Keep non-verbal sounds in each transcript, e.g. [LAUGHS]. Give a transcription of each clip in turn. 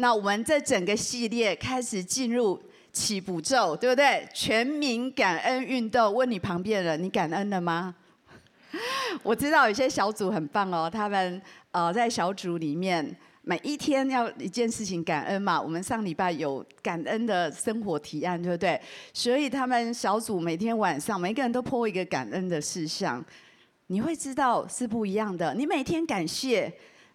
那我们这整个系列开始进入起步咒，对不对？全民感恩运动。问你旁边的人，你感恩了吗？[LAUGHS] 我知道有些小组很棒哦，他们呃在小组里面。每一天要一件事情感恩嘛，我们上礼拜有感恩的生活提案，对不对？所以他们小组每天晚上每个人都 po 一个感恩的事项，你会知道是不一样的。你每天感谢，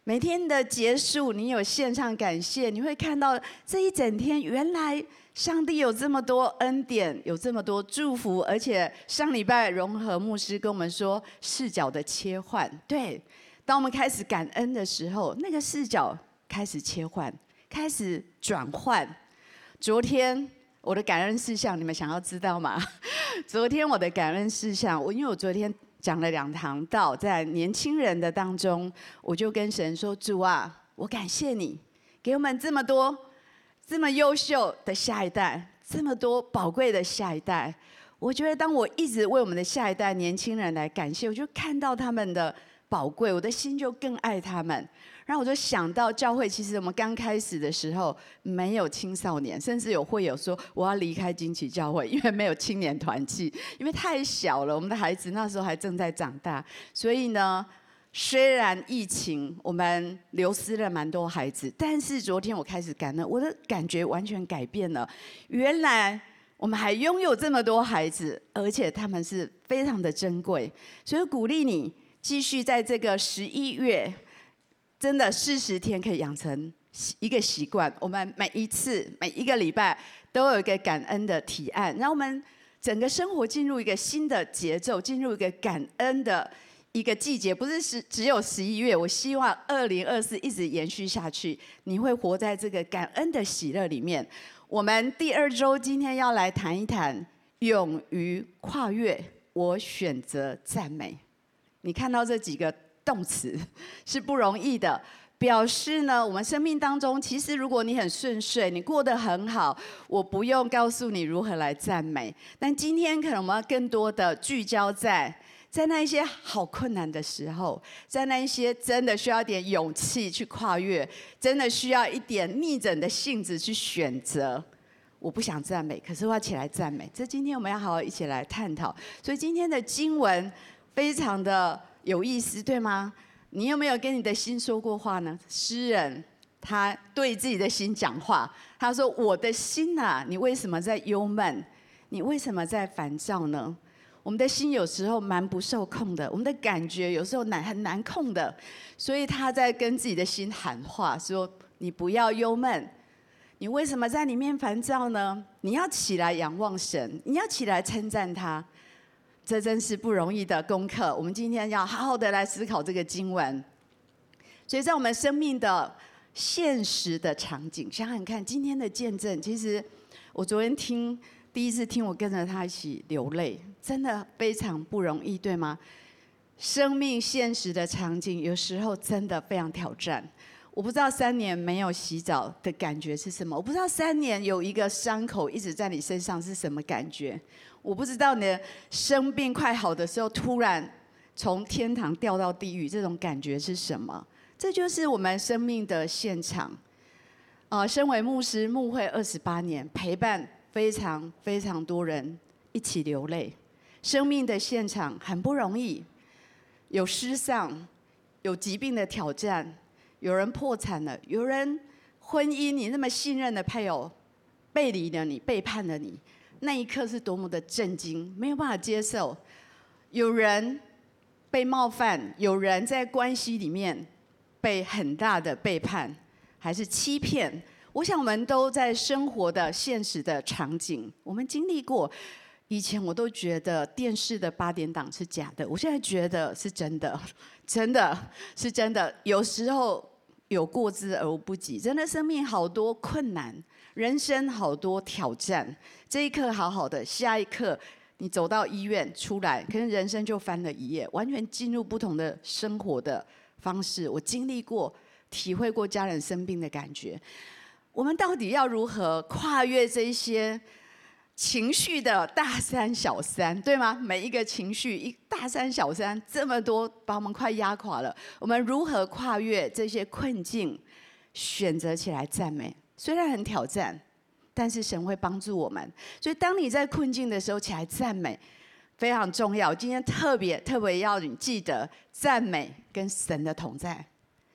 每天的结束你有线上感谢，你会看到这一整天原来上帝有这么多恩典，有这么多祝福，而且上礼拜融合牧师跟我们说视角的切换，对。当我们开始感恩的时候，那个视角开始切换，开始转换。昨天我的感恩事项，你们想要知道吗？[LAUGHS] 昨天我的感恩事项，我因为我昨天讲了两堂道，在年轻人的当中，我就跟神说：“主啊，我感谢你给我们这么多这么优秀的下一代，这么多宝贵的下一代。我觉得当我一直为我们的下一代年轻人来感谢，我就看到他们的。”宝贵，我的心就更爱他们。然后我就想到教会，其实我们刚开始的时候没有青少年，甚至有会有说我要离开惊奇教会，因为没有青年团契，因为太小了。我们的孩子那时候还正在长大，所以呢，虽然疫情我们流失了蛮多孩子，但是昨天我开始感恩，我的感觉完全改变了。原来我们还拥有这么多孩子，而且他们是非常的珍贵，所以鼓励你。继续在这个十一月，真的四十天可以养成一个习惯。我们每一次每一个礼拜都有一个感恩的提案，让我们整个生活进入一个新的节奏，进入一个感恩的一个季节。不是十只有十一月，我希望二零二四一直延续下去。你会活在这个感恩的喜乐里面。我们第二周今天要来谈一谈勇于跨越，我选择赞美。你看到这几个动词 [LAUGHS] 是不容易的，表示呢，我们生命当中其实如果你很顺遂，你过得很好，我不用告诉你如何来赞美。但今天可能我们要更多的聚焦在在那一些好困难的时候，在那一些真的需要点勇气去跨越，真的需要一点逆整的性子去选择。我不想赞美，可是我要起来赞美。这今天我们要好好一起来探讨。所以今天的经文。非常的有意思，对吗？你有没有跟你的心说过话呢？诗人他对自己的心讲话，他说：“我的心啊，你为什么在忧闷？你为什么在烦躁呢？”我们的心有时候蛮不受控的，我们的感觉有时候难很难控的，所以他在跟自己的心喊话，说：“你不要忧闷，你为什么在里面烦躁呢？你要起来仰望神，你要起来称赞他。”这真是不容易的功课。我们今天要好好的来思考这个经文。所以在我们生命的现实的场景，想想看，今天的见证，其实我昨天听第一次听，我跟着他一起流泪，真的非常不容易，对吗？生命现实的场景，有时候真的非常挑战。我不知道三年没有洗澡的感觉是什么，我不知道三年有一个伤口一直在你身上是什么感觉。我不知道你的生病快好的时候，突然从天堂掉到地狱，这种感觉是什么？这就是我们生命的现场。啊，身为牧师，牧会二十八年，陪伴非常非常多人一起流泪。生命的现场很不容易，有失丧，有疾病的挑战，有人破产了，有人婚姻你那么信任的配偶背离了你，背叛了你。那一刻是多么的震惊，没有办法接受。有人被冒犯，有人在关系里面被很大的背叛，还是欺骗。我想我们都在生活的现实的场景，我们经历过。以前我都觉得电视的八点档是假的，我现在觉得是真的，[LAUGHS] 真的是真的。有时候有过之而无不及，真的生命好多困难。人生好多挑战，这一刻好好的，下一刻你走到医院出来，可能人生就翻了一页，完全进入不同的生活的方式。我经历过、体会过家人生病的感觉。我们到底要如何跨越这些情绪的大山小山，对吗？每一个情绪，一大山小山这么多，把我们快压垮了。我们如何跨越这些困境？选择起来赞美，虽然很挑战，但是神会帮助我们。所以当你在困境的时候起来赞美，非常重要。今天特别特别要你记得，赞美跟神的同在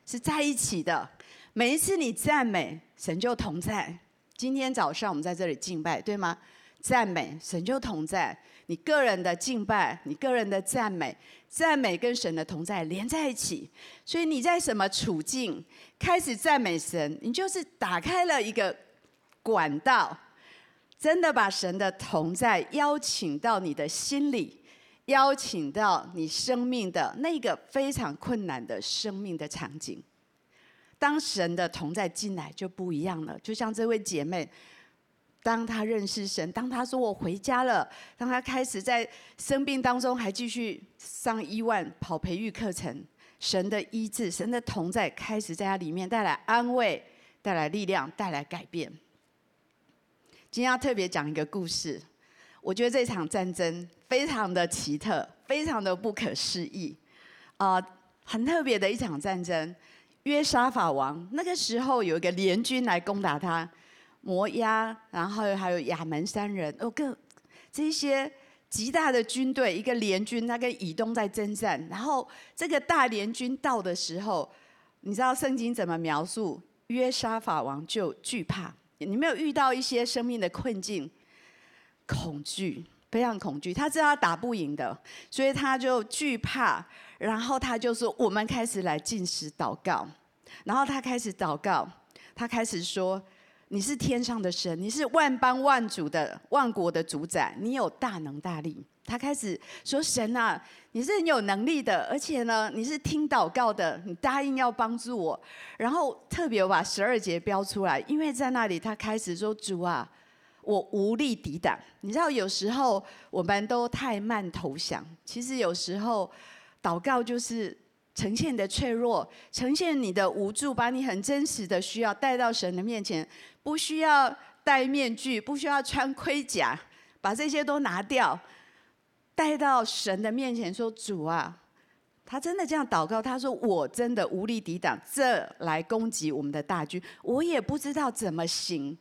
是在一起的。每一次你赞美，神就同在。今天早上我们在这里敬拜，对吗？赞美神就同在。你个人的敬拜，你个人的赞美，赞美跟神的同在连在一起。所以你在什么处境开始赞美神，你就是打开了一个管道，真的把神的同在邀请到你的心里，邀请到你生命的那个非常困难的生命的场景。当神的同在进来，就不一样了。就像这位姐妹。当他认识神，当他说我回家了，当他开始在生病当中还继续上医院跑培育课程，神的医治、神的同在开始在他里面带来安慰、带来力量、带来改变。今天要特别讲一个故事，我觉得这场战争非常的奇特，非常的不可思议，啊、很特别的一场战争。约沙法王那个时候有一个联军来攻打他。摩押，然后还有亚门三人，哦，各这些极大的军队，一个联军，他跟以东在征战。然后这个大联军到的时候，你知道圣经怎么描述？约沙法王就惧怕。你没有遇到一些生命的困境，恐惧，非常恐惧。他知道他打不赢的，所以他就惧怕。然后他就说：“我们开始来进食祷告。”然后他开始祷告，他开始说。你是天上的神，你是万邦万主的万国的主宰，你有大能大力。他开始说：“神啊，你是很有能力的，而且呢，你是听祷告的，你答应要帮助我。”然后特别把十二节标出来，因为在那里他开始说：“主啊，我无力抵挡。”你知道，有时候我们都太慢投降，其实有时候祷告就是。呈现你的脆弱，呈现你的无助，把你很真实的需要带到神的面前，不需要戴面具，不需要穿盔甲，把这些都拿掉，带到神的面前说：“主啊，他真的这样祷告，他说我真的无力抵挡这来攻击我们的大军，我也不知道怎么行，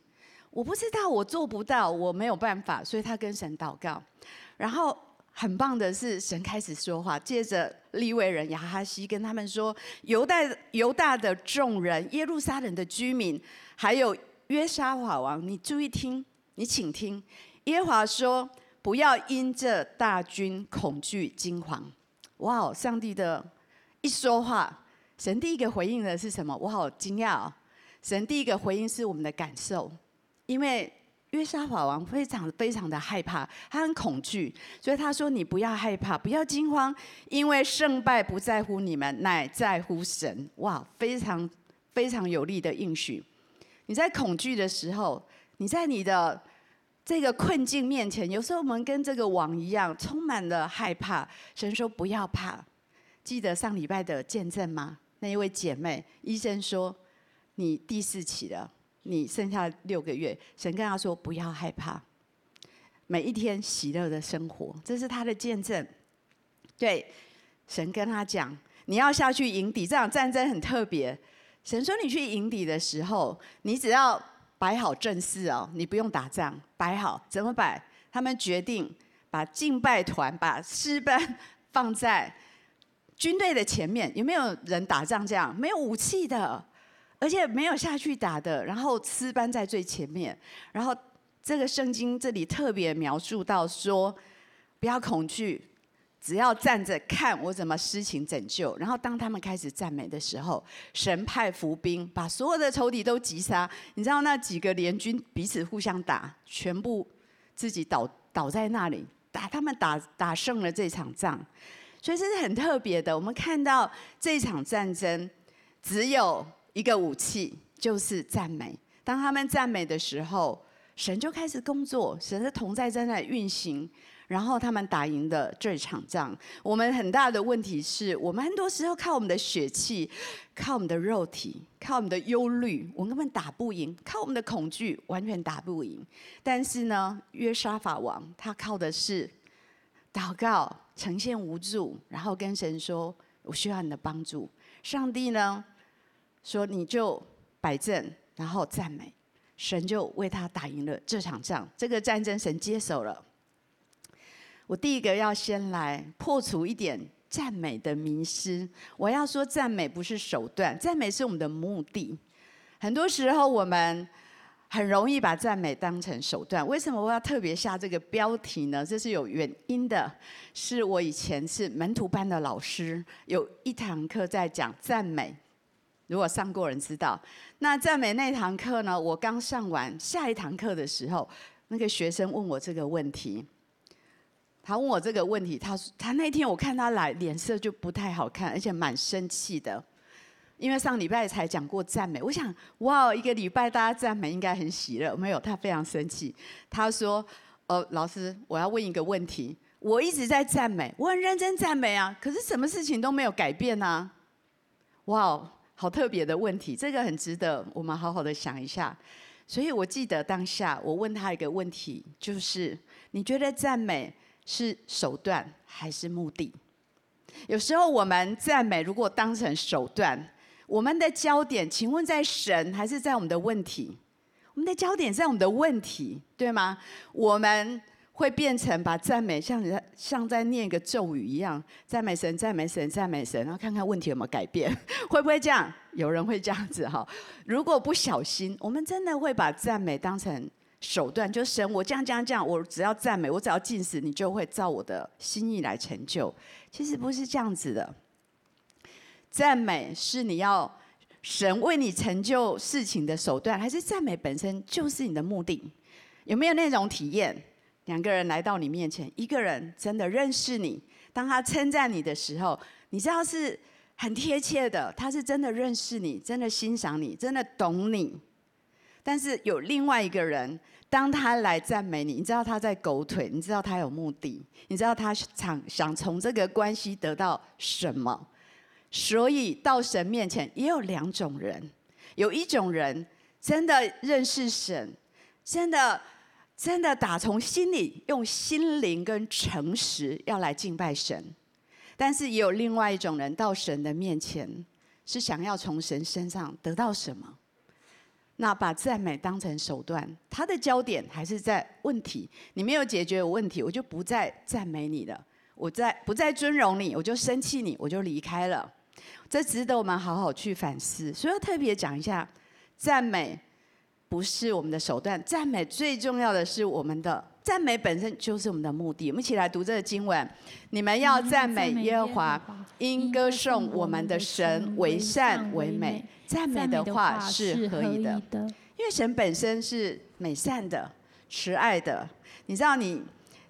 我不知道我做不到，我没有办法，所以他跟神祷告，然后。”很棒的是，神开始说话，借着利未人亚哈西跟他们说：“犹大犹大的众人，耶路撒冷的居民，还有约沙法王，你注意听，你请听。耶和华说：不要因这大军恐惧惊惶。哇哦！上帝的一说话，神第一个回应的是什么？我好惊讶哦！神第一个回应是我们的感受，因为。约沙法王非常非常的害怕，他很恐惧，所以他说：“你不要害怕，不要惊慌，因为胜败不在乎你们，乃在乎神。”哇，非常非常有力的应许。你在恐惧的时候，你在你的这个困境面前，有时候我们跟这个王一样，充满了害怕。神说：“不要怕。”记得上礼拜的见证吗？那一位姐妹，医生说你第四期了。你剩下六个月，神跟他说不要害怕，每一天喜乐的生活，这是他的见证。对，神跟他讲，你要下去营敌，这场战争很特别。神说你去营敌的时候，你只要摆好阵势哦，你不用打仗，摆好怎么摆？他们决定把敬拜团、把诗班放在军队的前面。有没有人打仗这样？没有武器的。而且没有下去打的，然后诗班在最前面，然后这个圣经这里特别描述到说，不要恐惧，只要站着看我怎么施行拯救。然后当他们开始赞美的时候，神派伏兵把所有的仇敌都击杀。你知道那几个联军彼此互相打，全部自己倒倒在那里，打他们打打胜了这场仗，所以这是很特别的。我们看到这场战争只有。一个武器就是赞美。当他们赞美的时候，神就开始工作，神的同在正在那里运行，然后他们打赢的这场仗。我们很大的问题是我们很多时候靠我们的血气，靠我们的肉体，靠我们的忧虑，我们根本打不赢；靠我们的恐惧，完全打不赢。但是呢，约沙法王他靠的是祷告，呈现无助，然后跟神说：“我需要你的帮助。”上帝呢？说你就摆正，然后赞美，神就为他打赢了这场仗。这个战争神接手了。我第一个要先来破除一点赞美的迷失。我要说，赞美不是手段，赞美是我们的目的。很多时候我们很容易把赞美当成手段。为什么我要特别下这个标题呢？这是有原因的。是我以前是门徒班的老师，有一堂课在讲赞美。如果上过人知道，那赞美那堂课呢，我刚上完下一堂课的时候，那个学生问我这个问题。他问我这个问题，他说他那天我看他来脸色就不太好看，而且蛮生气的，因为上礼拜才讲过赞美。我想，哇，一个礼拜大家赞美应该很喜乐，没有，他非常生气。他说：“哦，老师，我要问一个问题，我一直在赞美，我很认真赞美啊，可是什么事情都没有改变啊。”哇，好特别的问题，这个很值得我们好好的想一下。所以我记得当下我问他一个问题，就是你觉得赞美？是手段还是目的？有时候我们赞美，如果当成手段，我们的焦点，请问在神还是在我们的问题？我们的焦点在我们的问题，对吗？我们会变成把赞美像在像在念个咒语一样，赞美神，赞美神，赞美神，然后看看问题有没有改变，[LAUGHS] 会不会这样？有人会这样子哈。如果不小心，我们真的会把赞美当成。手段就神，我这样这样这样，我只要赞美，我只要进食，你就会照我的心意来成就。其实不是这样子的，赞美是你要神为你成就事情的手段，还是赞美本身就是你的目的？有没有那种体验？两个人来到你面前，一个人真的认识你，当他称赞你的时候，你知道是很贴切的，他是真的认识你，真的欣赏你，真的懂你。但是有另外一个人，当他来赞美你，你知道他在狗腿，你知道他有目的，你知道他想想从这个关系得到什么，所以到神面前也有两种人，有一种人真的认识神，真的真的打从心里用心灵跟诚实要来敬拜神，但是也有另外一种人到神的面前是想要从神身上得到什么。那把赞美当成手段，他的焦点还是在问题。你没有解决我问题，我就不再赞美你了。我再不再尊荣你，我就生气你，我就离开了。这值得我们好好去反思。所以要特别讲一下，赞美不是我们的手段，赞美最重要的是我们的赞美本身就是我们的目的。我们一起来读这个经文：你们要赞美耶和华，因歌颂我们的神为善为美。赞美的话是可以的，因为神本身是美善的、慈爱的。你知道，你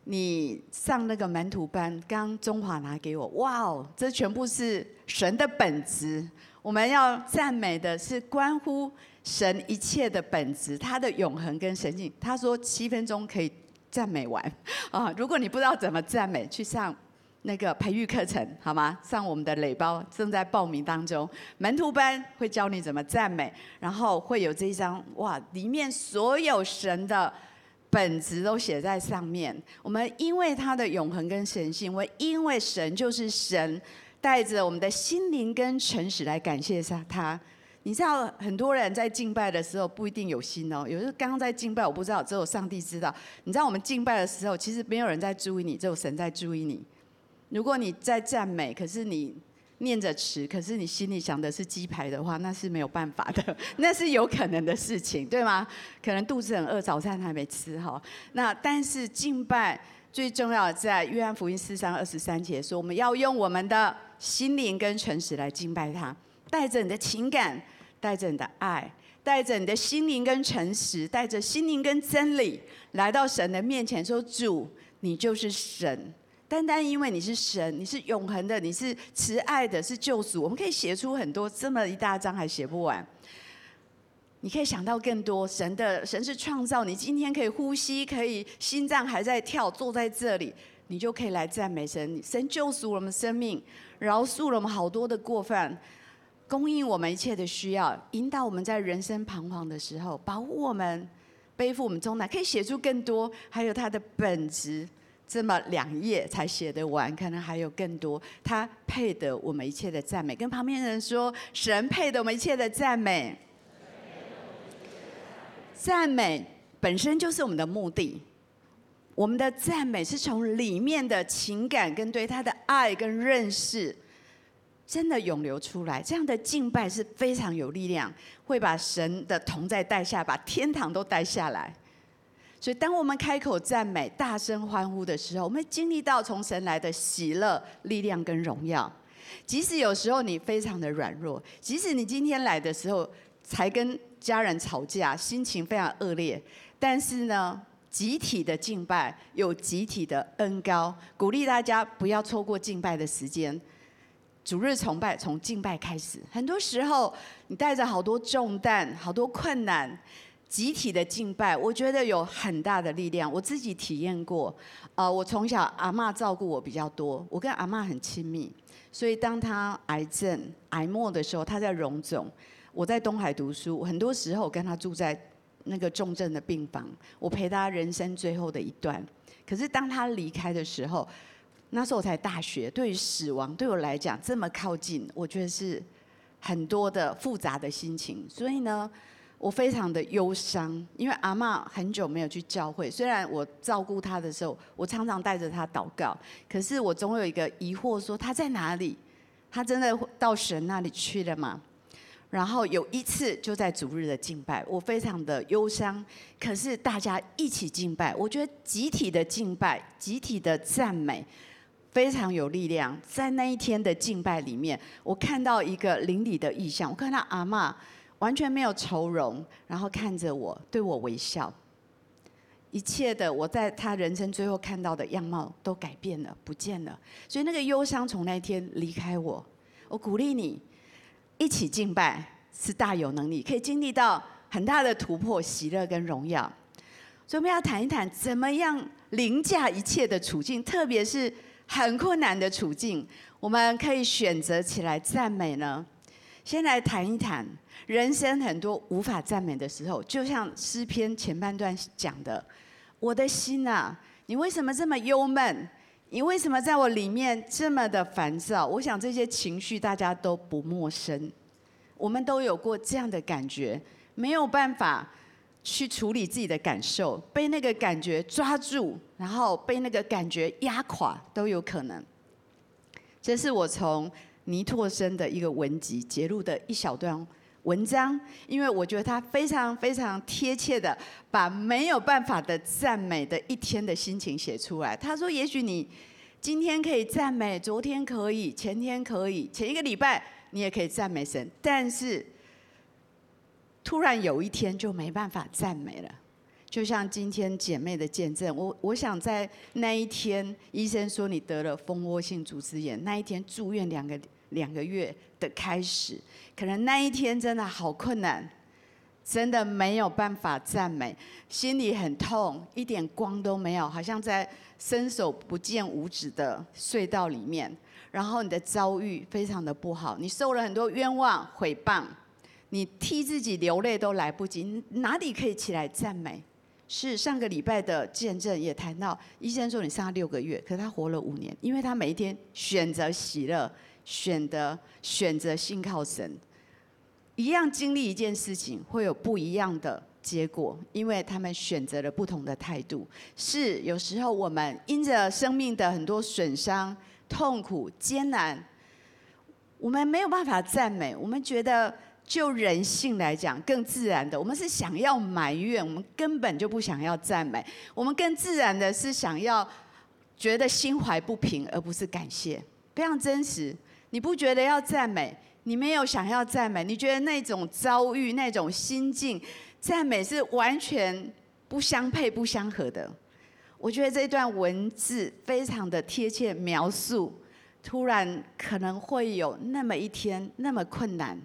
你上那个门徒班，刚中华拿给我，哇哦，这全部是神的本质。我们要赞美的是关乎神一切的本质，他的永恒跟神性。他说七分钟可以赞美完 [LAUGHS] 啊！如果你不知道怎么赞美，去上。那个培育课程好吗？上我们的垒包正在报名当中，门徒班会教你怎么赞美，然后会有这一张哇，里面所有神的本质都写在上面。我们因为他的永恒跟神性，我因为神就是神，带着我们的心灵跟诚实来感谢一下。他，你知道很多人在敬拜的时候不一定有心哦，有时候刚刚在敬拜，我不知道，只有上帝知道。你知道我们敬拜的时候，其实没有人在注意你，只有神在注意你。如果你在赞美，可是你念着词，可是你心里想的是鸡排的话，那是没有办法的，[LAUGHS] 那是有可能的事情，对吗？可能肚子很饿，早餐还没吃哈。那但是敬拜最重要的在约翰福音四章二十三节说，我们要用我们的心灵跟诚实来敬拜他，带着你的情感，带着你的爱，带着你的心灵跟诚实，带着心灵跟真理来到神的面前，说主，你就是神。单单因为你是神，你是永恒的，你是慈爱的，是救赎。我们可以写出很多这么一大章，还写不完。你可以想到更多。神的神是创造，你今天可以呼吸，可以心脏还在跳，坐在这里，你就可以来赞美神。神救赎了我们生命，饶恕了我们好多的过犯，供应我们一切的需要，引导我们在人生彷徨的时候，保护我们，背负我们重担。可以写出更多，还有他的本质。这么两页才写得完，可能还有更多。他配得我们一切的赞美。跟旁边人说，神配得我们一切的赞美。赞美本身就是我们的目的。我们的赞美是从里面的情感跟对他的爱跟认识，真的涌流出来。这样的敬拜是非常有力量，会把神的同在带下，把天堂都带下来。所以，当我们开口赞美、大声欢呼的时候，我们经历到从神来的喜乐、力量跟荣耀。即使有时候你非常的软弱，即使你今天来的时候才跟家人吵架，心情非常恶劣，但是呢，集体的敬拜有集体的恩膏，鼓励大家不要错过敬拜的时间。主日崇拜从敬拜开始，很多时候你带着好多重担、好多困难，集体的敬拜，我觉得有很大的力量。我自己体验过，呃，我从小阿嬷照顾我比较多，我跟阿嬷很亲密，所以当她癌症癌末的时候，她在荣总，我在东海读书，很多时候我跟她住在。那个重症的病房，我陪他人生最后的一段。可是当他离开的时候，那时候我才大学，对于死亡对我来讲这么靠近，我觉得是很多的复杂的心情。所以呢，我非常的忧伤，因为阿嬷很久没有去教会。虽然我照顾她的时候，我常常带着她祷告，可是我总有一个疑惑，说她在哪里？她真的到神那里去了吗？然后有一次就在主日的敬拜，我非常的忧伤。可是大家一起敬拜，我觉得集体的敬拜、集体的赞美非常有力量。在那一天的敬拜里面，我看到一个邻里的意象，我看到阿嬷完全没有愁容，然后看着我，对我微笑。一切的我在他人生最后看到的样貌都改变了，不见了。所以那个忧伤从那一天离开我。我鼓励你。一起敬拜是大有能力，可以经历到很大的突破、喜乐跟荣耀。所以我们要谈一谈，怎么样凌驾一切的处境，特别是很困难的处境，我们可以选择起来赞美呢？先来谈一谈，人生很多无法赞美的时候，就像诗篇前半段讲的：“我的心啊，你为什么这么忧闷？”你为什么在我里面这么的烦躁？我想这些情绪大家都不陌生，我们都有过这样的感觉，没有办法去处理自己的感受，被那个感觉抓住，然后被那个感觉压垮都有可能。这是我从倪柝声的一个文集节录的一小段文章，因为我觉得他非常非常贴切的把没有办法的赞美的一天的心情写出来。他说：“也许你今天可以赞美，昨天可以，前天可以，前一个礼拜你也可以赞美神，但是突然有一天就没办法赞美了。就像今天姐妹的见证，我我想在那一天，医生说你得了蜂窝性组织炎，那一天住院两个两个月的开始。”可能那一天真的好困难，真的没有办法赞美，心里很痛，一点光都没有，好像在伸手不见五指的隧道里面。然后你的遭遇非常的不好，你受了很多冤枉毁谤，你替自己流泪都来不及，哪里可以起来赞美？是上个礼拜的见证也谈到，医生说你剩下六个月，可是他活了五年，因为他每一天选择喜乐，选择选择信靠神。一样经历一件事情，会有不一样的结果，因为他们选择了不同的态度。是有时候我们因着生命的很多损伤、痛苦、艰难，我们没有办法赞美。我们觉得就人性来讲，更自然的，我们是想要埋怨，我们根本就不想要赞美。我们更自然的是想要觉得心怀不平，而不是感谢。非常真实，你不觉得要赞美？你没有想要赞美，你觉得那种遭遇、那种心境，赞美是完全不相配、不相合的。我觉得这段文字非常的贴切描述，突然可能会有那么一天那么困难，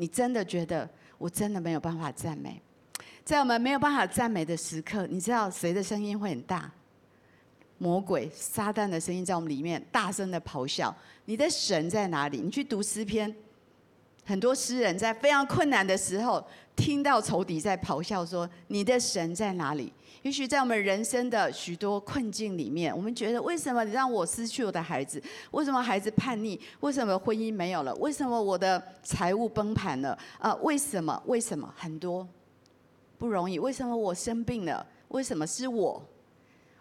你真的觉得我真的没有办法赞美。在我们没有办法赞美的时刻，你知道谁的声音会很大？魔鬼、撒旦的声音在我们里面大声的咆哮。你的神在哪里？你去读诗篇。很多诗人在非常困难的时候，听到仇敌在咆哮说：“你的神在哪里？”也许在我们人生的许多困境里面，我们觉得：为什么你让我失去我的孩子？为什么孩子叛逆？为什么婚姻没有了？为什么我的财务崩盘了？啊，为什么？为什么？很多。不容易？为什么我生病了？为什么是我？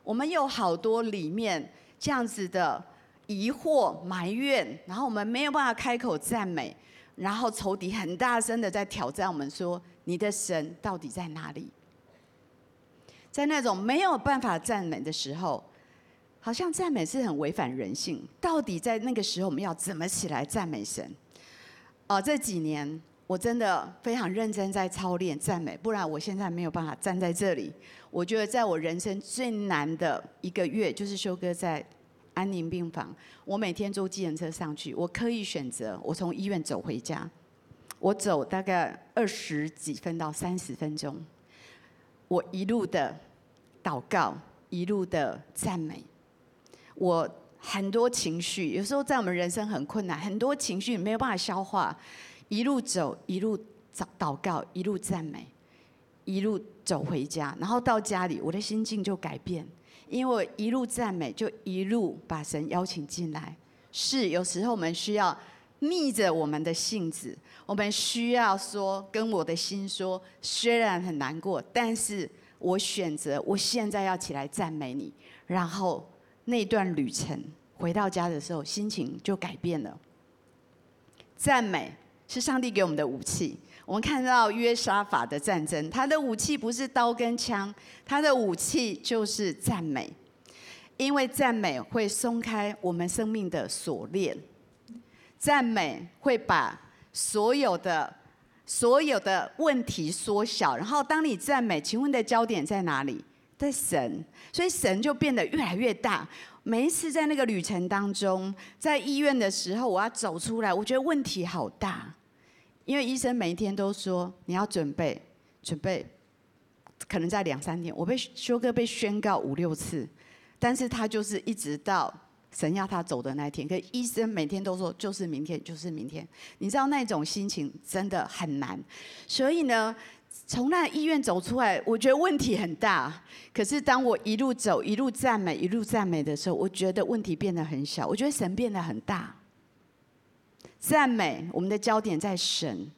我们有好多里面这样子的疑惑、埋怨，然后我们没有办法开口赞美，然后仇敌很大声的在挑战我们说：你的神到底在哪里？在那种没有办法赞美的时候，好像赞美是很违反人性。到底在那个时候，我们要怎么起来赞美神？哦、这几年我真的非常认真在操练赞美，不然我现在没有办法站在这里。我觉得在我人生最难的一个月，就是修哥在安宁病房，我每天坐计程车上去，我刻意选择我从医院走回家，我走大概二十几分到三十分钟，我一路的祷告，一路的赞美。我很多情绪，有时候在我们人生很困难，很多情绪没有办法消化，一路走，一路祷祷告，一路赞美，一路走回家，然后到家里，我的心境就改变，因为我一路赞美，就一路把神邀请进来。是，有时候我们需要逆着我们的性子，我们需要说，跟我的心说，虽然很难过，但是我选择，我现在要起来赞美你，然后。那段旅程回到家的时候，心情就改变了。赞美是上帝给我们的武器。我们看到约沙法的战争，他的武器不是刀跟枪，他的武器就是赞美。因为赞美会松开我们生命的锁链，赞美会把所有的所有的问题缩小。然后当你赞美，请问的焦点在哪里？在神，所以神就变得越来越大。每一次在那个旅程当中，在医院的时候，我要走出来，我觉得问题好大，因为医生每一天都说你要准备，准备，可能在两三天。我被修哥被宣告五六次，但是他就是一直到神要他走的那一天。可医生每天都说就是明天，就是明天。你知道那种心情真的很难，所以呢。从那医院走出来，我觉得问题很大。可是当我一路走，一路赞美，一路赞美的时候，我觉得问题变得很小。我觉得神变得很大。赞美，我们的焦点在神，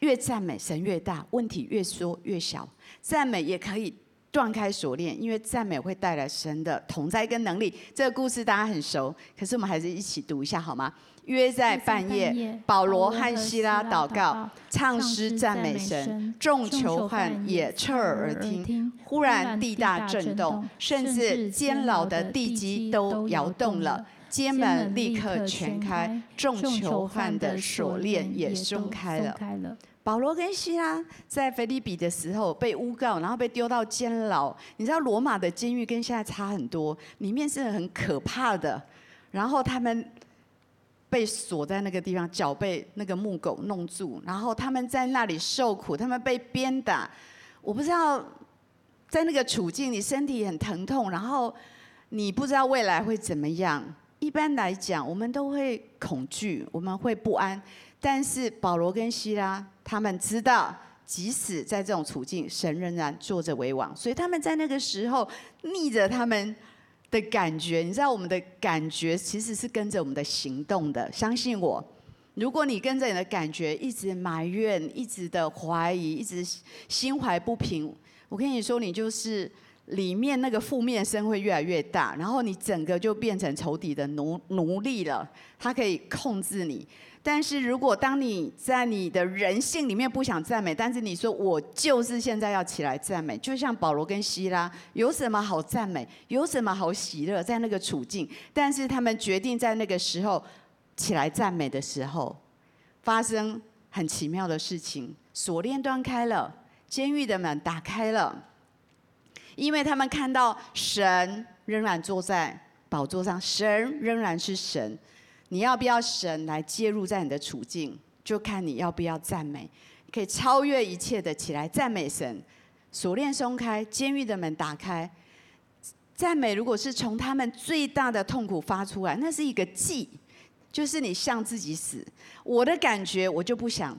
越赞美神越大，问题越缩越小。赞美也可以断开锁链，因为赞美会带来神的同在跟能力。这个故事大家很熟，可是我们还是一起读一下好吗？约在半夜，保罗和西拉祷告，唱诗赞美神，众囚犯也侧耳而听。忽然地大震动，甚至监牢的地基都摇动了，监门立刻全开，众囚犯的锁链也松开了。保罗跟西拉在腓立比的时候被诬告，然后被丢到监牢。你知道罗马的监狱跟现在差很多，里面是很可怕的。然后他们。被锁在那个地方，脚被那个木狗弄住，然后他们在那里受苦，他们被鞭打。我不知道在那个处境，你身体很疼痛，然后你不知道未来会怎么样。一般来讲，我们都会恐惧，我们会不安。但是保罗跟西拉他们知道，即使在这种处境，神仍然坐着为王，所以他们在那个时候逆着他们。的感觉，你知道我们的感觉其实是跟着我们的行动的。相信我，如果你跟着你的感觉一直埋怨、一直的怀疑、一直心怀不平，我跟你说，你就是里面那个负面声会越来越大，然后你整个就变成仇敌的奴奴隶了，他可以控制你。但是如果当你在你的人性里面不想赞美，但是你说我就是现在要起来赞美，就像保罗跟西拉，有什么好赞美？有什么好喜乐？在那个处境，但是他们决定在那个时候起来赞美的时候，发生很奇妙的事情，锁链断开了，监狱的门打开了，因为他们看到神仍然坐在宝座上，神仍然是神。你要不要神来介入在你的处境，就看你要不要赞美。可以超越一切的起来赞美神，锁链松开，监狱的门打开。赞美如果是从他们最大的痛苦发出来，那是一个祭，就是你向自己死。我的感觉我就不想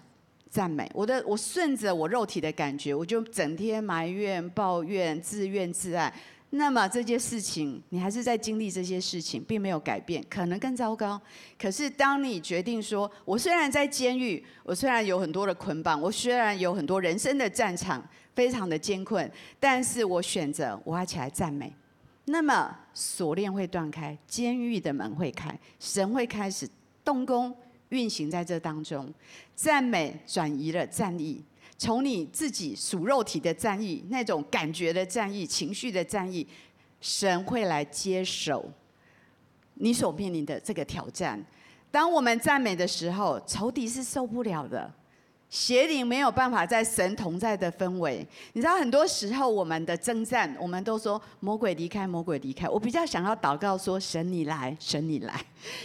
赞美，我的我顺着我肉体的感觉，我就整天埋怨、抱怨、自怨自艾。那么这些事情，你还是在经历这些事情，并没有改变，可能更糟糕。可是当你决定说，我虽然在监狱，我虽然有很多的捆绑，我虽然有很多人生的战场非常的艰困，但是我选择我要起来赞美。那么锁链会断开，监狱的门会开，神会开始动工运行在这当中。赞美转移了战役，从你自己属肉体的战役，那种感觉的战役、情绪的战役，神会来接手你所面临的这个挑战。当我们赞美的时候，仇敌是受不了的。邪灵没有办法在神同在的氛围，你知道很多时候我们的征战，我们都说魔鬼离开，魔鬼离开。我比较想要祷告说神你来，神你来，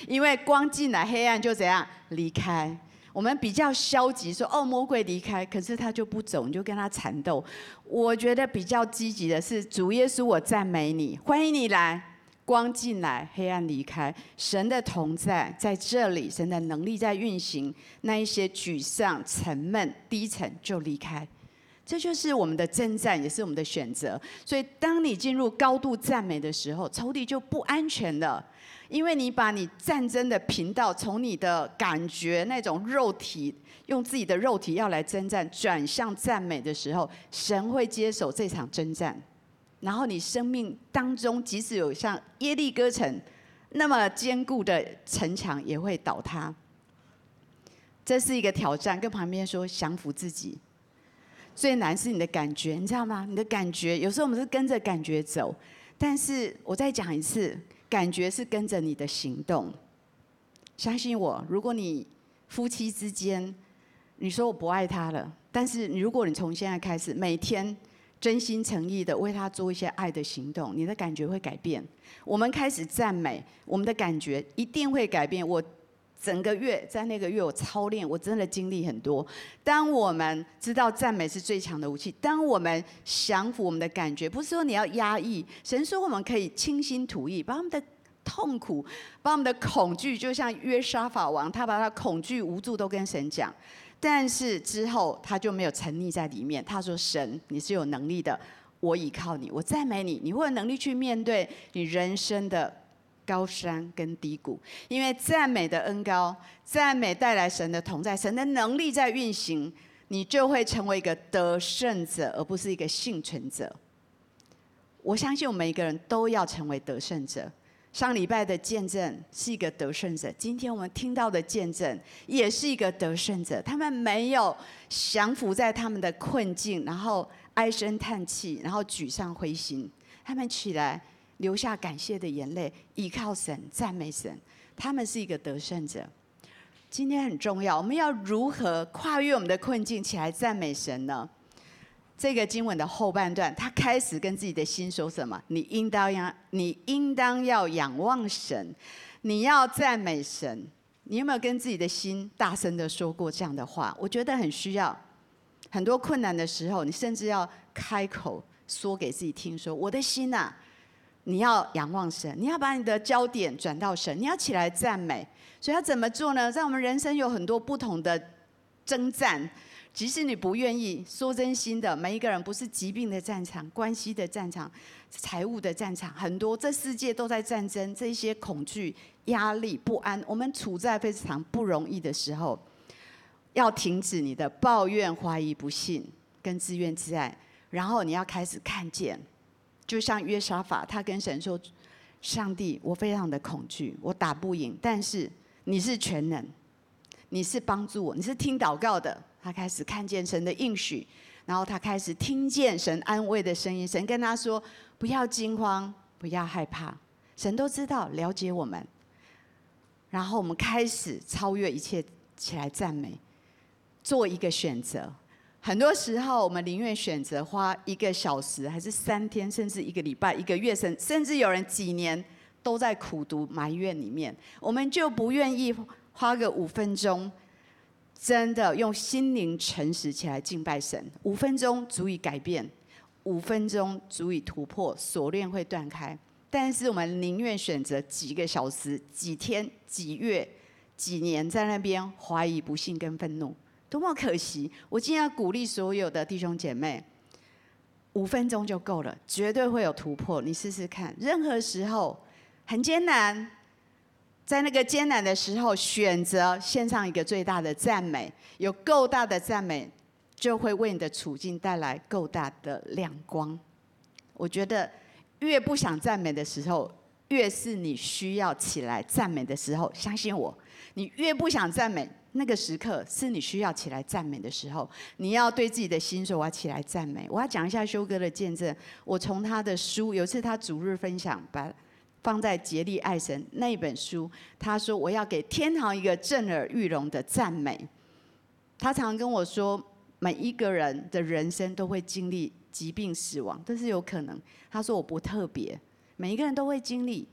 因为光进来，黑暗就怎样离开。我们比较消极说哦魔鬼离开，可是他就不走，你就跟他缠斗。我觉得比较积极的是主耶稣，我赞美你，欢迎你来。光进来，黑暗离开，神的同在在这里，神的能力在运行，那一些沮丧、沉闷、低沉就离开。这就是我们的征战，也是我们的选择。所以，当你进入高度赞美的时候，仇敌就不安全了，因为你把你战争的频道从你的感觉那种肉体，用自己的肉体要来征战，转向赞美的时候，神会接手这场征战。然后你生命当中，即使有像耶利哥城那么坚固的城墙，也会倒塌。这是一个挑战。跟旁边说，降服自己最难是你的感觉，你知道吗？你的感觉有时候我们是跟着感觉走，但是我再讲一次，感觉是跟着你的行动。相信我，如果你夫妻之间，你说我不爱他了，但是如果你从现在开始每天。真心诚意的为他做一些爱的行动，你的感觉会改变。我们开始赞美，我们的感觉一定会改变。我整个月在那个月我操练，我真的经历很多。当我们知道赞美是最强的武器，当我们降服我们的感觉，不是说你要压抑。神说我们可以倾心吐意，把我们的痛苦、把我们的恐惧，就像约沙法王，他把他恐惧、无助都跟神讲。但是之后他就没有沉溺在里面。他说：“神，你是有能力的，我倚靠你，我赞美你，你会有能力去面对你人生的高山跟低谷。因为赞美的恩高，赞美带来神的同在，神的能力在运行，你就会成为一个得胜者，而不是一个幸存者。我相信我们每一个人都要成为得胜者。”上礼拜的见证是一个得胜者，今天我们听到的见证也是一个得胜者。他们没有降服在他们的困境，然后唉声叹气，然后沮丧灰心。他们起来流下感谢的眼泪，依靠神，赞美神。他们是一个得胜者。今天很重要，我们要如何跨越我们的困境，起来赞美神呢？这个经文的后半段，他开始跟自己的心说什么？你应当要，你应当要仰望神，你要赞美神。你有没有跟自己的心大声的说过这样的话？我觉得很需要。很多困难的时候，你甚至要开口说给自己听：说我的心呐，你要仰望神，你要把你的焦点转到神，你要起来赞美。所以要怎么做呢？在我们人生有很多不同的征战。即使你不愿意说真心的，每一个人不是疾病的战场、关系的战场、财务的战场，很多这世界都在战争。这些恐惧、压力、不安，我们处在非常不容易的时候，要停止你的抱怨、怀疑、不信跟自怨自艾，然后你要开始看见，就像约沙法，他跟神说：“上帝，我非常的恐惧，我打不赢，但是你是全能，你是帮助我，你是听祷告的。”他开始看见神的应许，然后他开始听见神安慰的声音。神跟他说：“不要惊慌，不要害怕。”神都知道，了解我们。然后我们开始超越一切，起来赞美，做一个选择。很多时候，我们宁愿选择花一个小时，还是三天，甚至一个礼拜、一个月，甚甚至有人几年都在苦读埋怨里面，我们就不愿意花个五分钟。真的用心灵诚实起来敬拜神，五分钟足以改变，五分钟足以突破，锁链会断开。但是我们宁愿选择几个小时、几天、几月、几年在那边怀疑、不信跟愤怒，多么可惜！我今天要鼓励所有的弟兄姐妹，五分钟就够了，绝对会有突破。你试试看，任何时候很艰难。在那个艰难的时候，选择献上一个最大的赞美，有够大的赞美，就会为你的处境带来够大的亮光。我觉得越不想赞美的时候，越是你需要起来赞美的时候。相信我，你越不想赞美，那个时刻是你需要起来赞美的时候。你要对自己的心说：“我要起来赞美。”我要讲一下修哥的见证。我从他的书，有一次他主日分享，把放在竭力爱神那一本书，他说：“我要给天堂一个震耳欲聋的赞美。”他常跟我说。每一个人的人生都会经历疾病、死亡，都是有可能。他说我不特别，每一个人都会经历，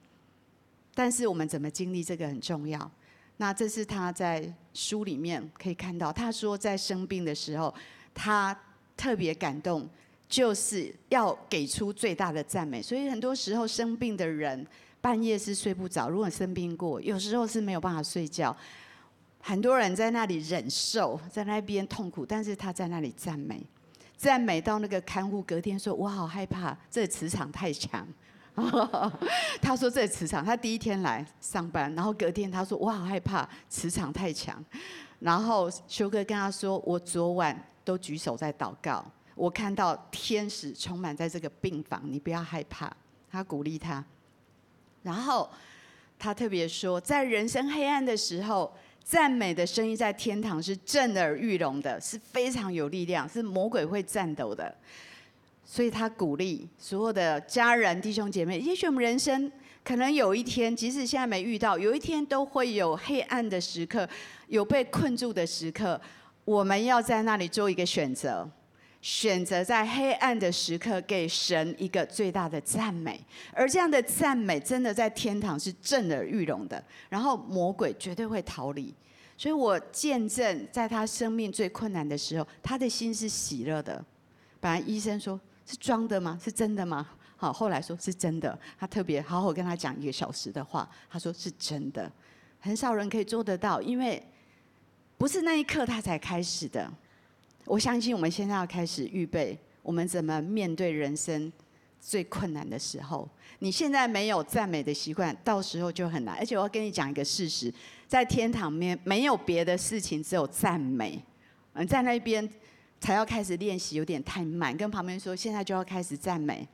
但是我们怎么经历这个很重要。那这是他在书里面可以看到，他说在生病的时候，他特别感动，就是要给出最大的赞美。所以很多时候生病的人半夜是睡不着，如果生病过，有时候是没有办法睡觉。很多人在那里忍受，在那边痛苦，但是他在那里赞美，赞美到那个看护隔天说：“我好害怕，这磁场太强。” [LAUGHS] 他说：“这磁场，他第一天来上班，然后隔天他说：‘我好害怕，磁场太强。’然后修哥跟他说：‘我昨晚都举手在祷告，我看到天使充满在这个病房，你不要害怕。’他鼓励他，然后他特别说，在人生黑暗的时候。”赞美的声音在天堂是震耳欲聋的，是非常有力量，是魔鬼会颤抖的。所以他鼓励所有的家人、弟兄姐妹，也许我们人生可能有一天，即使现在没遇到，有一天都会有黑暗的时刻，有被困住的时刻，我们要在那里做一个选择。选择在黑暗的时刻给神一个最大的赞美，而这样的赞美真的在天堂是震耳欲聋的，然后魔鬼绝对会逃离。所以我见证在他生命最困难的时候，他的心是喜乐的。本来医生说是装的吗？是真的吗？好，后来说是真的。他特别好好跟他讲一个小时的话，他说是真的。很少人可以做得到，因为不是那一刻他才开始的。我相信我们现在要开始预备，我们怎么面对人生最困难的时候？你现在没有赞美的习惯，到时候就很难。而且我要跟你讲一个事实，在天堂面没有别的事情，只有赞美。嗯，在那边才要开始练习，有点太慢。跟旁边说，现在就要开始赞美。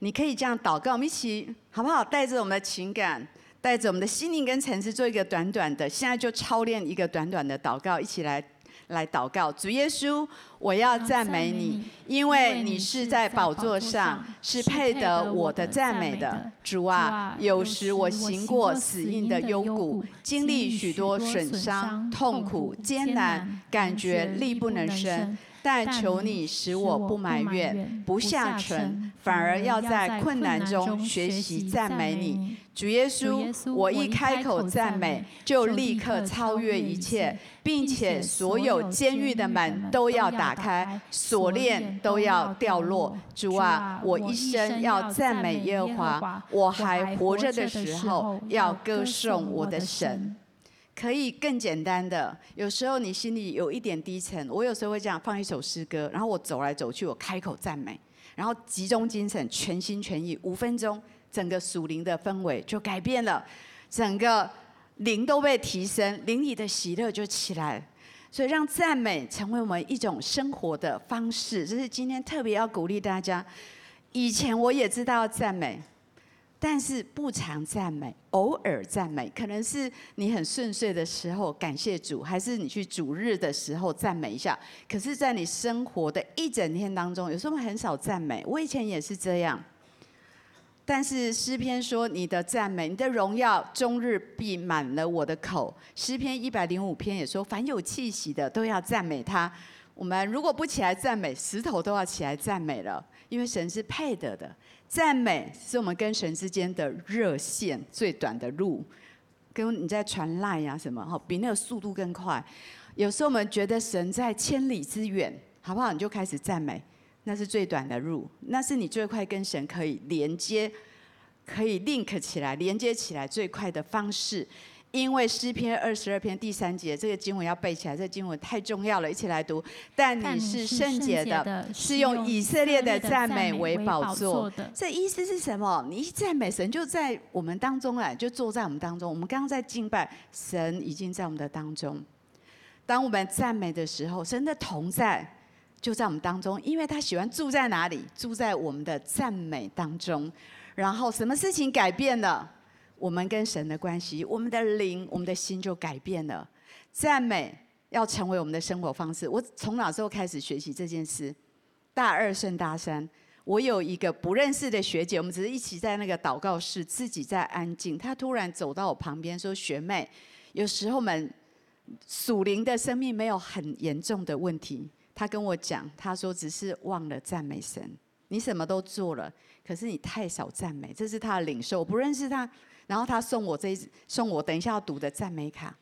你可以这样祷告，我们一起好不好？带着我们的情感。带着我们的心灵跟层次做一个短短的，现在就操练一个短短的祷告，一起来来祷告。主耶稣，我要赞美你，因为你是在宝座上，是配得我的赞美的。主啊，有时我行过死荫的幽谷，经历许多损伤、痛苦、艰难，感觉力不能胜。但求你使我不埋怨，不下沉，反而要在困难中学习赞美你。主耶稣，我一开口赞美，就立刻超越一切，并且所有监狱的门都要打开，锁链都要掉落。主啊，我一生要赞美耶和华，我还活着的时候要歌颂我的神。可以更简单的，有时候你心里有一点低沉，我有时候会这样放一首诗歌，然后我走来走去，我开口赞美，然后集中精神，全心全意，五分钟，整个属灵的氛围就改变了，整个灵都被提升，灵里的喜乐就起来，所以让赞美成为我们一种生活的方式，这是今天特别要鼓励大家。以前我也知道要赞美。但是不常赞美，偶尔赞美，可能是你很顺遂的时候感谢主，还是你去主日的时候赞美一下。可是，在你生活的一整天当中，有时候很少赞美。我以前也是这样。但是诗篇说：“你的赞美，你的荣耀，终日必满了我的口。”诗篇一百零五篇也说：“凡有气息的，都要赞美他。”我们如果不起来赞美，石头都要起来赞美了，因为神是配得的。赞美是我们跟神之间的热线最短的路，跟你在传赖呀什么哈，比那个速度更快。有时候我们觉得神在千里之远，好不好？你就开始赞美，那是最短的路，那是你最快跟神可以连接、可以 link 起来、连接起来最快的方式。因为诗篇二十二篇第三节，这个经文要背起来，这个经文太重要了，一起来读。但你是圣洁的，是用以色列的赞美为宝座。这意思是什么？你一赞美神，就在我们当中啊，就坐在我们当中。我们刚刚在敬拜，神已经在我们的当中。当我们赞美的时候，神的同在就在我们当中，因为他喜欢住在哪里？住在我们的赞美当中。然后什么事情改变了？我们跟神的关系，我们的灵，我们的心就改变了。赞美要成为我们的生活方式。我从哪时候开始学习这件事？大二圣大三，我有一个不认识的学姐，我们只是一起在那个祷告室，自己在安静。她突然走到我旁边说：“学妹，有时候我们属灵的生命没有很严重的问题。”她跟我讲，她说只是忘了赞美神。你什么都做了，可是你太少赞美。这是她的领受，我不认识她。然后他送我这一送我等一下要读的赞美卡。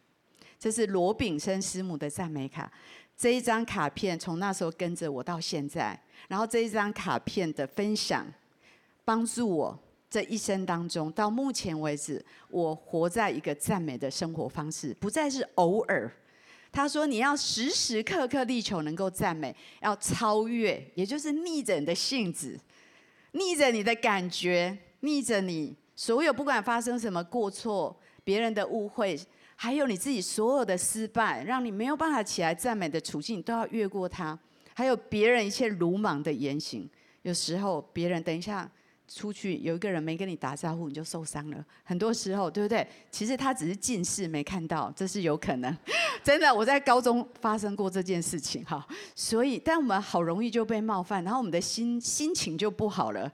这是罗炳生师母的赞美卡，这一张卡片从那时候跟着我到现在，然后这一张卡片的分享，帮助我这一生当中到目前为止，我活在一个赞美的生活方式，不再是偶尔。他说你要时时刻刻力求能够赞美，要超越，也就是逆着你的性子，逆着你的感觉，逆着你所有不管发生什么过错，别人的误会。还有你自己所有的失败，让你没有办法起来赞美的处境，都要越过它。还有别人一些鲁莽的言行，有时候别人等一下出去，有一个人没跟你打招呼，你就受伤了。很多时候，对不对？其实他只是近视没看到，这是有可能。[LAUGHS] 真的，我在高中发生过这件事情哈。所以，但我们好容易就被冒犯，然后我们的心心情就不好了。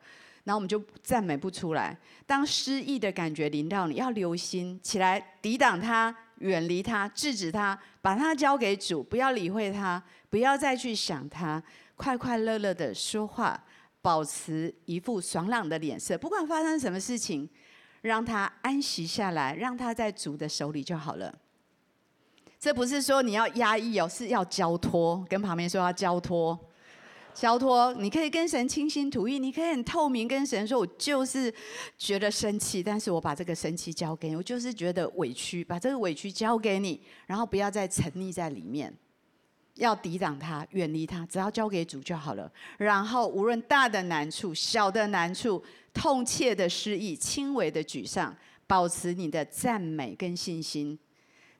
然后我们就赞美不出来。当失意的感觉临到你，要留心起来，抵挡它，远离它，制止它，把它交给主，不要理会它，不要再去想它，快快乐乐的说话，保持一副爽朗的脸色。不管发生什么事情，让它安息下来，让它在主的手里就好了。这不是说你要压抑哦，是要交托。跟旁边说要交托。交托，你可以跟神倾心吐意，你可以很透明跟神说：“我就是觉得生气，但是我把这个生气交给你；我就是觉得委屈，把这个委屈交给你。然后不要再沉溺在里面，要抵挡它，远离它，只要交给主就好了。然后无论大的难处、小的难处、痛切的失意、轻微的沮丧，保持你的赞美跟信心。”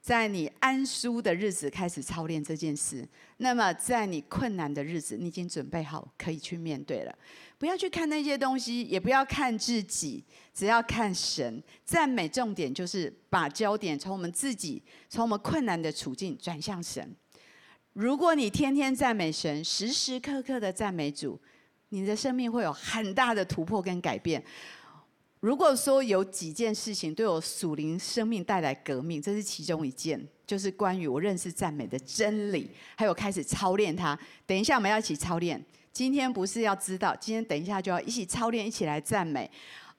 在你安舒的日子开始操练这件事，那么在你困难的日子，你已经准备好可以去面对了。不要去看那些东西，也不要看自己，只要看神。赞美重点就是把焦点从我们自己，从我们困难的处境转向神。如果你天天赞美神，时时刻刻的赞美主，你的生命会有很大的突破跟改变。如果说有几件事情对我属灵生命带来革命，这是其中一件，就是关于我认识赞美的真理，还有开始操练它。等一下我们要一起操练。今天不是要知道，今天等一下就要一起操练，一起来赞美。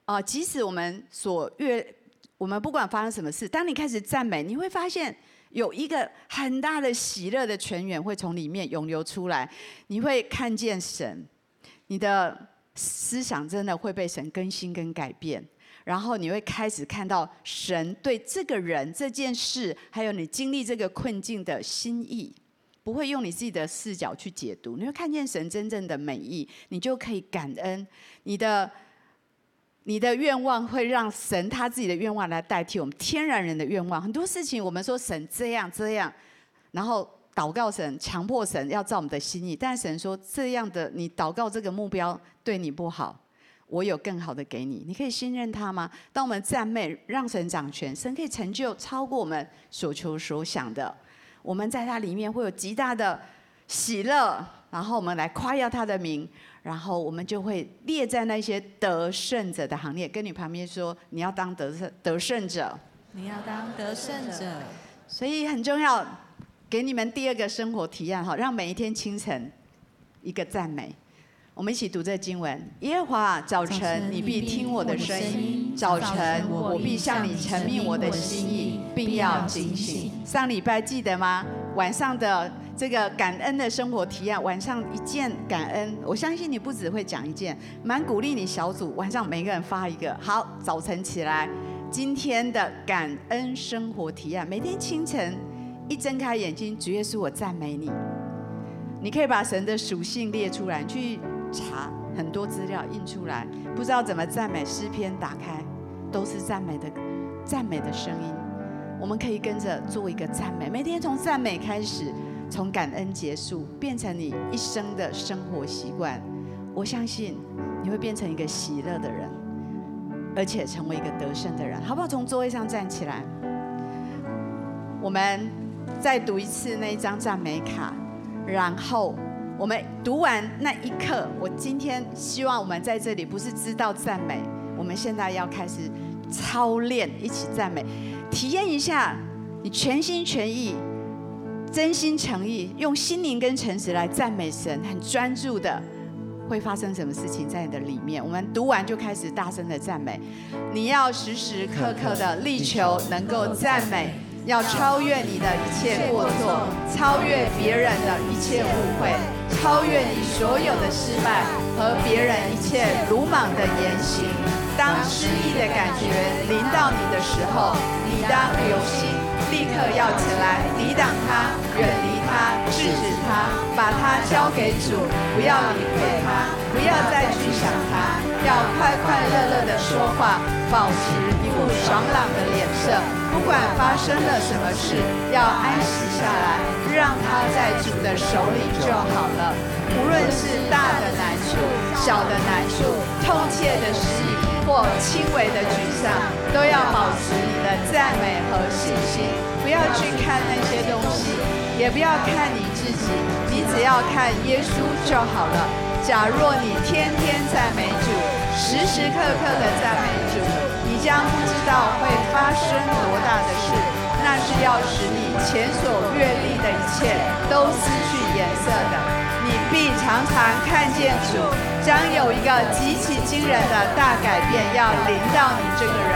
啊、即使我们所越，我们不管发生什么事，当你开始赞美，你会发现有一个很大的喜乐的泉源会从里面涌流出来，你会看见神，你的。思想真的会被神更新跟改变，然后你会开始看到神对这个人、这件事，还有你经历这个困境的心意，不会用你自己的视角去解读，你会看见神真正的美意，你就可以感恩。你的你的愿望会让神他自己的愿望来代替我们天然人的愿望。很多事情我们说神这样这样，然后。祷告神，强迫神要照我们的心意，但神说这样的你祷告这个目标对你不好，我有更好的给你，你可以信任他吗？当我们赞美，让神掌权，神可以成就超过我们所求所想的。我们在他里面会有极大的喜乐，然后我们来夸耀他的名，然后我们就会列在那些得胜者的行列。跟你旁边说，你要当得胜得胜者，你要当得胜者，所以很重要。给你们第二个生活提案哈，让每一天清晨一个赞美，我们一起读这经文。耶和华，早晨你必听我的声音，早晨我必向你陈明我的心意，并要警醒。上礼拜记得吗？晚上的这个感恩的生活提案，晚上一件感恩，我相信你不只会讲一件，蛮鼓励你小组晚上每个人发一个。好，早晨起来，今天的感恩生活提案，每天清晨。一睁开眼睛，主耶稣，我赞美你。你可以把神的属性列出来，去查很多资料印出来。不知道怎么赞美诗篇，打开都是赞美的赞美的声音。我们可以跟着做一个赞美，每天从赞美开始，从感恩结束，变成你一生的生活习惯。我相信你会变成一个喜乐的人，而且成为一个得胜的人，好不好？从座位上站起来，我们再读一次那一张赞美卡，然后。我们读完那一刻，我今天希望我们在这里不是知道赞美，我们现在要开始操练，一起赞美，体验一下你全心全意、真心诚意，用心灵跟诚实来赞美神，很专注的，会发生什么事情在你的里面？我们读完就开始大声的赞美，你要时时刻刻的力求能够赞美，要超越你的一切过错，超越别人的一切误会。超越你所有的失败和别人一切鲁莽的言行。当失意的感觉临到你的时候，你当留心，立刻要起来抵挡它，远离它，制止它，把它交给主，不要理会它，不要再去想它，要快快乐乐的说话，保持一副爽朗的脸色。不管发生了什么事，要安息下来。让他在主的手里就好了。无论是大的难处、小的难处、痛切的失意或轻微的沮丧，都要保持你的赞美和信心。不要去看那些东西，也不要看你自己，你只要看耶稣就好了。假若你天天赞美主，时时刻刻的赞美主，你将不知道会发生多大的事。那是要使你前所阅历的一切都失去颜色的，你必常常看见主将有一个极其惊人的大改变要临到你这个人，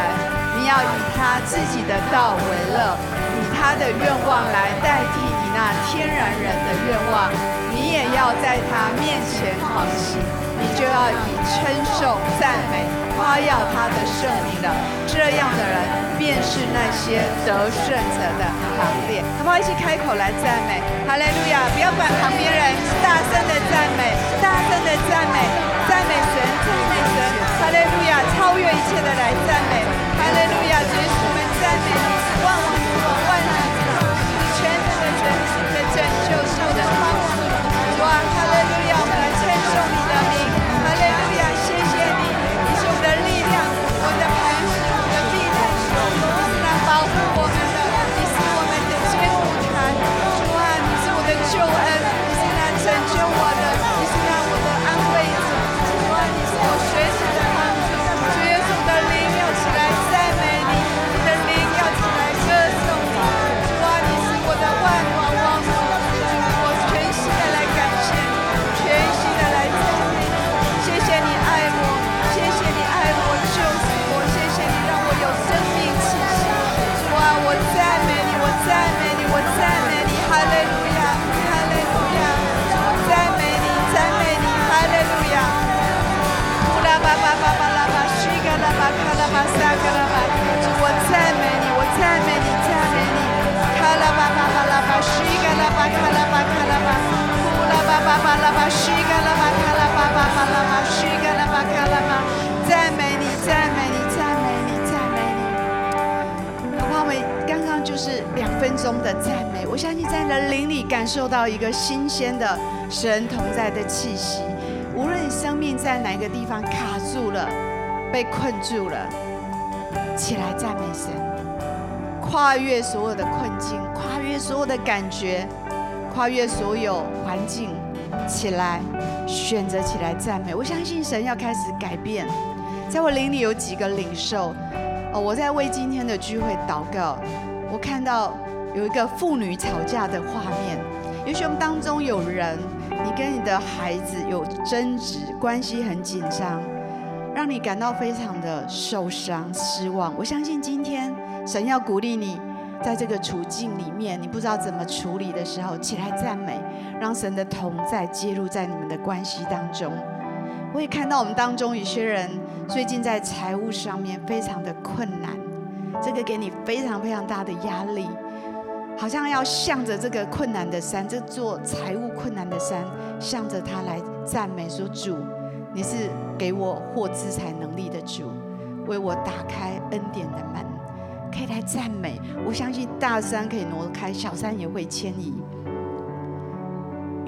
你要以他自己的道为乐，以他的愿望来代替那天然人的愿望，你也要在他面前狂喜，你就要以称颂赞美。夸耀他的圣名的这样的人，便是那些得胜者的行列。好不好？一起开口来赞美，哈利路亚！不要管旁边人，大声的赞美，大声的赞美，赞美神，赞美神，哈利路亚！超越一切的来赞美，哈利路亚！主耶稣，鲜的神同在的气息，无论你生命在哪个地方卡住了、被困住了，起来赞美神，跨越所有的困境，跨越所有的感觉，跨越所有环境，起来选择起来赞美。我相信神要开始改变，在我灵里有几个领受哦，我在为今天的聚会祷告，我看到有一个父女吵架的画面。也许我们当中有人，你跟你的孩子有争执，关系很紧张，让你感到非常的受伤、失望。我相信今天神要鼓励你，在这个处境里面，你不知道怎么处理的时候，起来赞美，让神的同在介入在你们的关系当中。我也看到我们当中有些人最近在财务上面非常的困难，这个给你非常非常大的压力。好像要向着这个困难的山，这座财务困难的山，向着他来赞美说：“主，你是给我获资财能力的主，为我打开恩典的门，可以来赞美。我相信大山可以挪开，小山也会迁移。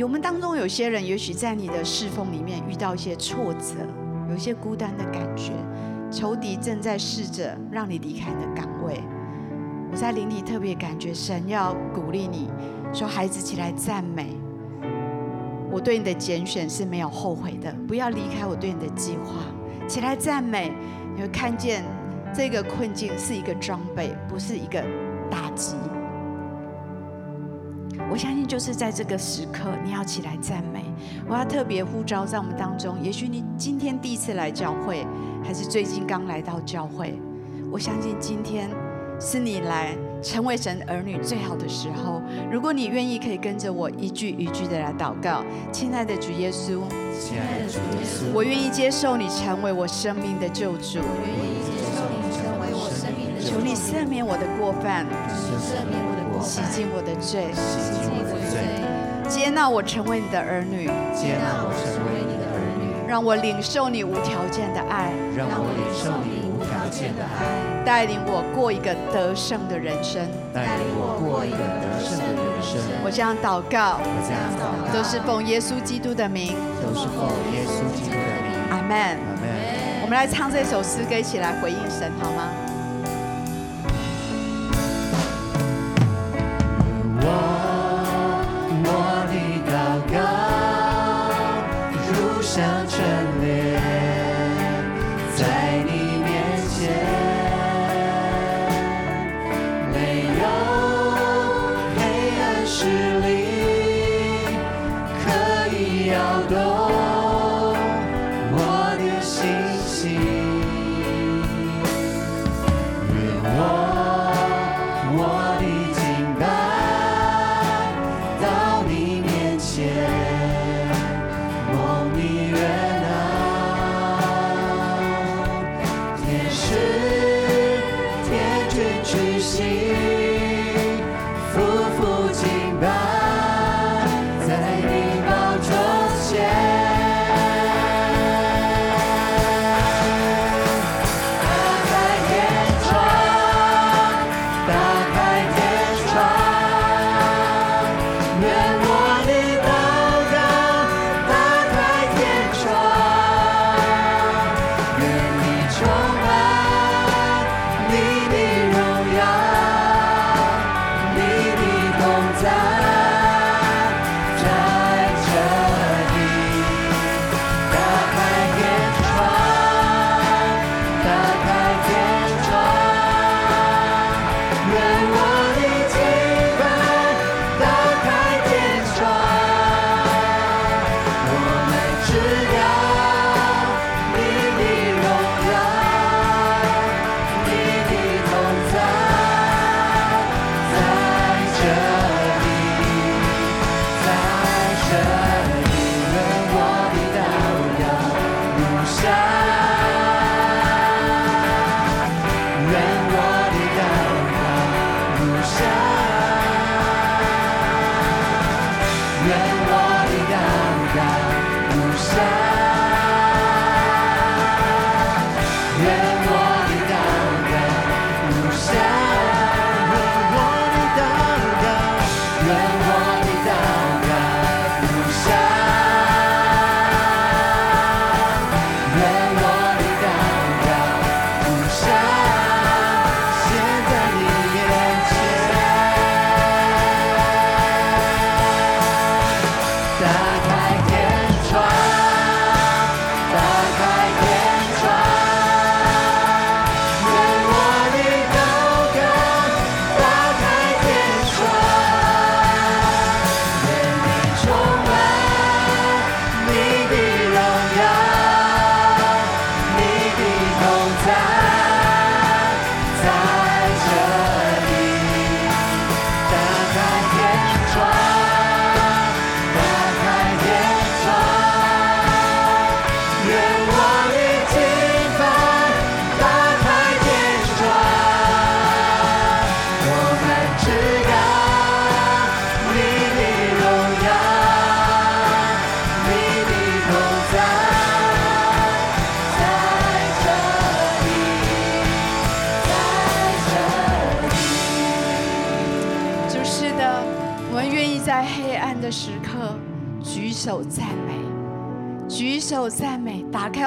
我们当中有些人，也许在你的侍奉里面遇到一些挫折，有一些孤单的感觉，仇敌正在试着让你离开你的岗位。我在灵里特别感觉神要鼓励你说：“孩子，起来赞美。我对你的拣选是没有后悔的，不要离开我对你的计划。起来赞美，你会看见这个困境是一个装备，不是一个打击。”我相信就是在这个时刻，你要起来赞美。我要特别呼召在我们当中，也许你今天第一次来教会，还是最近刚来到教会。我相信今天是你来成为神儿女最好的时候。如果你愿意，可以跟着我一句一句的来祷告。亲爱的主耶稣，亲爱的主耶稣，我愿意接受你成为我生命的救主。我愿意接受你成为我生命的救主。求你赦免我的过犯，赦免我的过犯，洗净我的罪，洗净我的罪，接纳我成为你的儿女，接纳我成为你的儿女，让我领受你无条件的爱，让我领受你带领我过一个得胜的人生，带领我过一个得胜的人生。我这样祷告，我这样祷告，都是奉耶稣基督的名，都是奉耶稣基督的名。阿门。阿门。我们来唱这首诗歌，一起来回应神，好吗？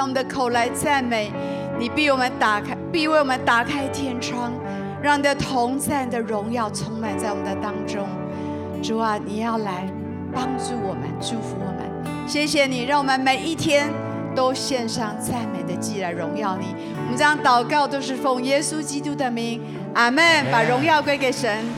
美，打开我们的口来赞美。你必我们打开，必为我们打开天窗，让你的同在的荣耀充满在我们的当中。主啊，你要来帮助我们，祝福我们。谢谢你，让我们每一天都献上赞美的祭来荣耀你。我们这样祷告都是奉耶稣基督的名，阿门。把荣耀归给神。